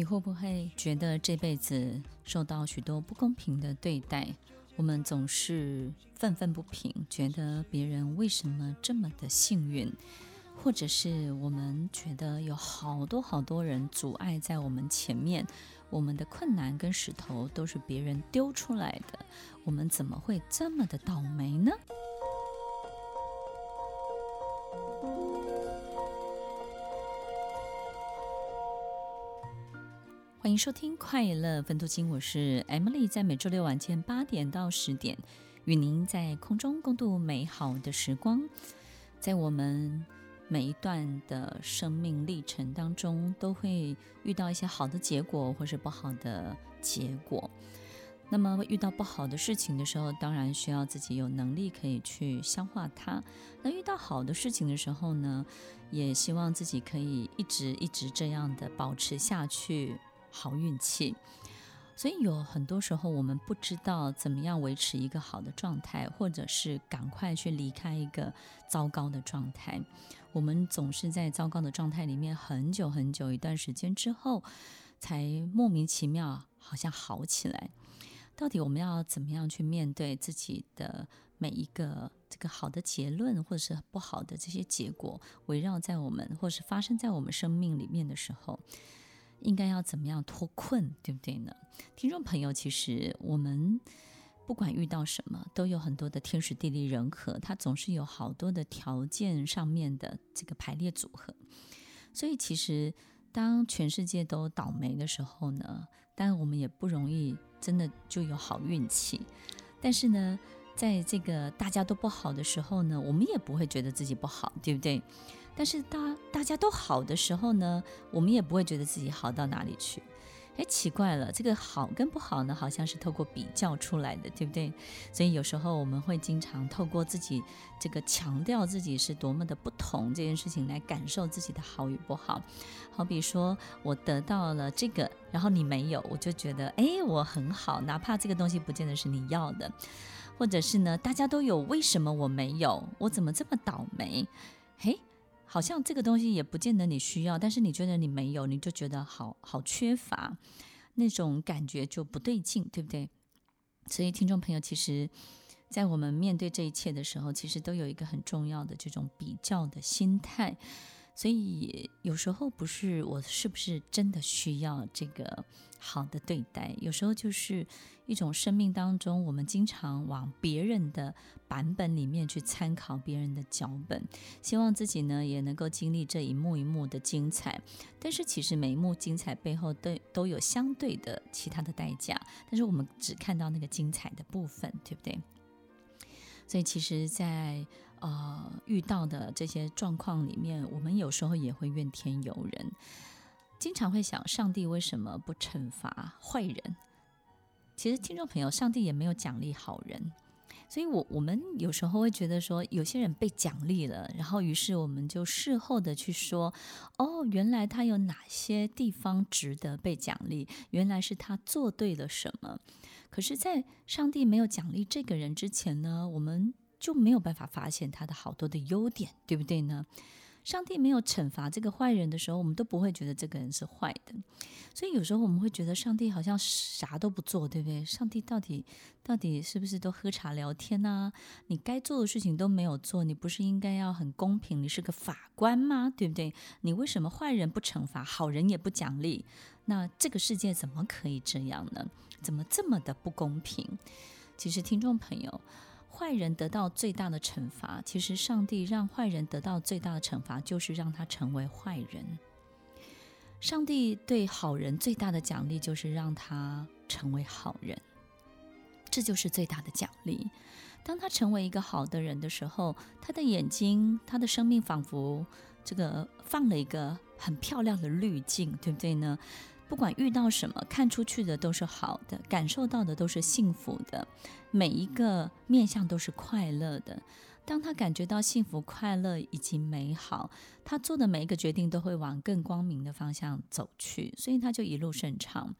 你会不会觉得这辈子受到许多不公平的对待？我们总是愤愤不平，觉得别人为什么这么的幸运，或者是我们觉得有好多好多人阻碍在我们前面，我们的困难跟石头都是别人丢出来的，我们怎么会这么的倒霉呢？欢迎收听《快乐分多金》，我是 Emily，在每周六晚间八点到十点，与您在空中共度美好的时光。在我们每一段的生命历程当中，都会遇到一些好的结果，或是不好的结果。那么遇到不好的事情的时候，当然需要自己有能力可以去消化它。那遇到好的事情的时候呢，也希望自己可以一直一直这样的保持下去。好运气，所以有很多时候我们不知道怎么样维持一个好的状态，或者是赶快去离开一个糟糕的状态。我们总是在糟糕的状态里面很久很久一段时间之后，才莫名其妙好像好起来。到底我们要怎么样去面对自己的每一个这个好的结论，或者是不好的这些结果，围绕在我们，或是发生在我们生命里面的时候？应该要怎么样脱困，对不对呢？听众朋友，其实我们不管遇到什么，都有很多的天时地利人和，它总是有好多的条件上面的这个排列组合。所以，其实当全世界都倒霉的时候呢，当然我们也不容易真的就有好运气。但是呢，在这个大家都不好的时候呢，我们也不会觉得自己不好，对不对？但是大大家都好的时候呢，我们也不会觉得自己好到哪里去。哎，奇怪了，这个好跟不好呢，好像是透过比较出来的，对不对？所以有时候我们会经常透过自己这个强调自己是多么的不同这件事情来感受自己的好与不好。好比说我得到了这个，然后你没有，我就觉得哎，我很好，哪怕这个东西不见得是你要的，或者是呢，大家都有，为什么我没有？我怎么这么倒霉？嘿。好像这个东西也不见得你需要，但是你觉得你没有，你就觉得好好缺乏，那种感觉就不对劲，对不对？所以听众朋友，其实，在我们面对这一切的时候，其实都有一个很重要的这种比较的心态。所以有时候不是我是不是真的需要这个好的对待，有时候就是一种生命当中，我们经常往别人的版本里面去参考别人的脚本，希望自己呢也能够经历这一幕一幕的精彩。但是其实每一幕精彩背后都都有相对的其他的代价，但是我们只看到那个精彩的部分，对不对？所以其实在，呃遇到的这些状况里面，我们有时候也会怨天尤人，经常会想：上帝为什么不惩罚坏人？其实，听众朋友，上帝也没有奖励好人。所以，我我们有时候会觉得说，有些人被奖励了，然后于是我们就事后的去说，哦，原来他有哪些地方值得被奖励，原来是他做对了什么。可是，在上帝没有奖励这个人之前呢，我们就没有办法发现他的好多的优点，对不对呢？上帝没有惩罚这个坏人的时候，我们都不会觉得这个人是坏的。所以有时候我们会觉得上帝好像啥都不做，对不对？上帝到底到底是不是都喝茶聊天呢？你该做的事情都没有做，你不是应该要很公平？你是个法官吗？对不对？你为什么坏人不惩罚，好人也不奖励？那这个世界怎么可以这样呢？怎么这么的不公平？其实听众朋友。坏人得到最大的惩罚，其实上帝让坏人得到最大的惩罚，就是让他成为坏人。上帝对好人最大的奖励，就是让他成为好人，这就是最大的奖励。当他成为一个好的人的时候，他的眼睛，他的生命仿佛这个放了一个很漂亮的滤镜，对不对呢？不管遇到什么，看出去的都是好的，感受到的都是幸福的，每一个面相都是快乐的。当他感觉到幸福、快乐以及美好，他做的每一个决定都会往更光明的方向走去，所以他就一路顺畅。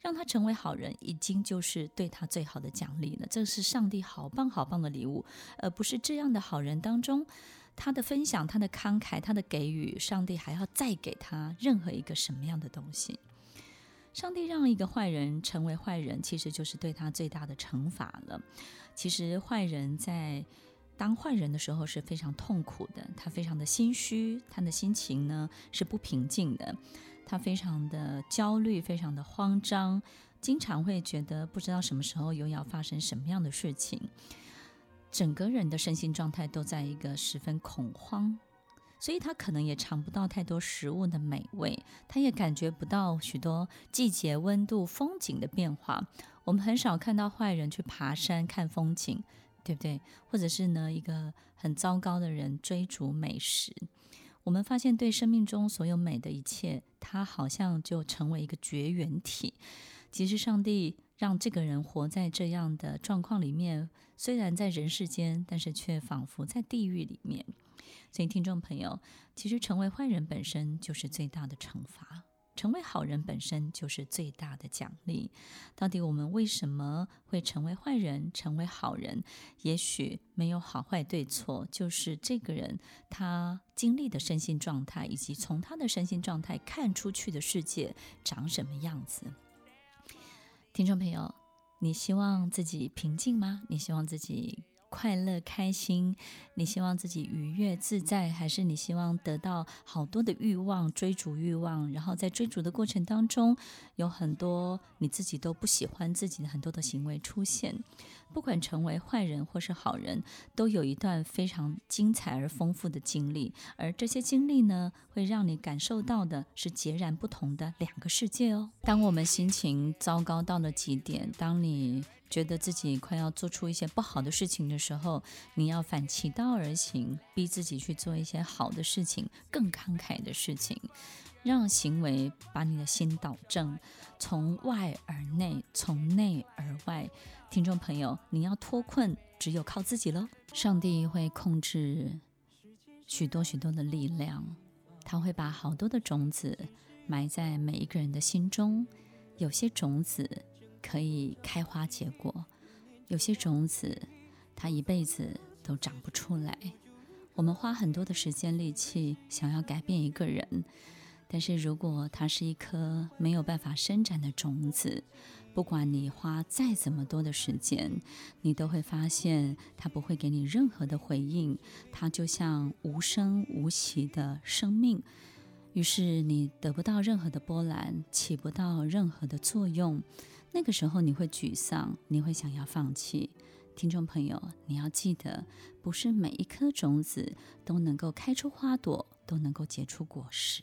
让他成为好人，已经就是对他最好的奖励了。这是上帝好棒好棒的礼物，而不是这样的好人当中，他的分享、他的慷慨、他的给予，上帝还要再给他任何一个什么样的东西？上帝让一个坏人成为坏人，其实就是对他最大的惩罚了。其实坏人在。当坏人的时候是非常痛苦的，他非常的心虚，他的心情呢是不平静的，他非常的焦虑，非常的慌张，经常会觉得不知道什么时候又要发生什么样的事情，整个人的身心状态都在一个十分恐慌，所以他可能也尝不到太多食物的美味，他也感觉不到许多季节、温度、风景的变化。我们很少看到坏人去爬山看风景。对不对？或者是呢，一个很糟糕的人追逐美食，我们发现对生命中所有美的一切，他好像就成为一个绝缘体。其实上帝让这个人活在这样的状况里面，虽然在人世间，但是却仿佛在地狱里面。所以听众朋友，其实成为坏人本身就是最大的惩罚。成为好人本身就是最大的奖励。到底我们为什么会成为坏人，成为好人？也许没有好坏对错，就是这个人他经历的身心状态，以及从他的身心状态看出去的世界长什么样子。听众朋友，你希望自己平静吗？你希望自己？快乐开心，你希望自己愉悦自在，还是你希望得到好多的欲望，追逐欲望，然后在追逐的过程当中，有很多你自己都不喜欢自己的很多的行为出现。不管成为坏人或是好人，都有一段非常精彩而丰富的经历，而这些经历呢，会让你感受到的是截然不同的两个世界哦。当我们心情糟糕到了极点，当你觉得自己快要做出一些不好的事情的时候，你要反其道而行，逼自己去做一些好的事情，更慷慨的事情，让行为把你的心导正，从外而内，从内而外。听众朋友，你要脱困，只有靠自己喽。上帝会控制许多许多的力量，他会把好多的种子埋在每一个人的心中。有些种子可以开花结果，有些种子它一辈子都长不出来。我们花很多的时间力气想要改变一个人，但是如果它是一颗没有办法伸展的种子，不管你花再怎么多的时间，你都会发现它不会给你任何的回应，它就像无声无息的生命。于是你得不到任何的波澜，起不到任何的作用。那个时候你会沮丧，你会想要放弃。听众朋友，你要记得，不是每一颗种子都能够开出花朵，都能够结出果实。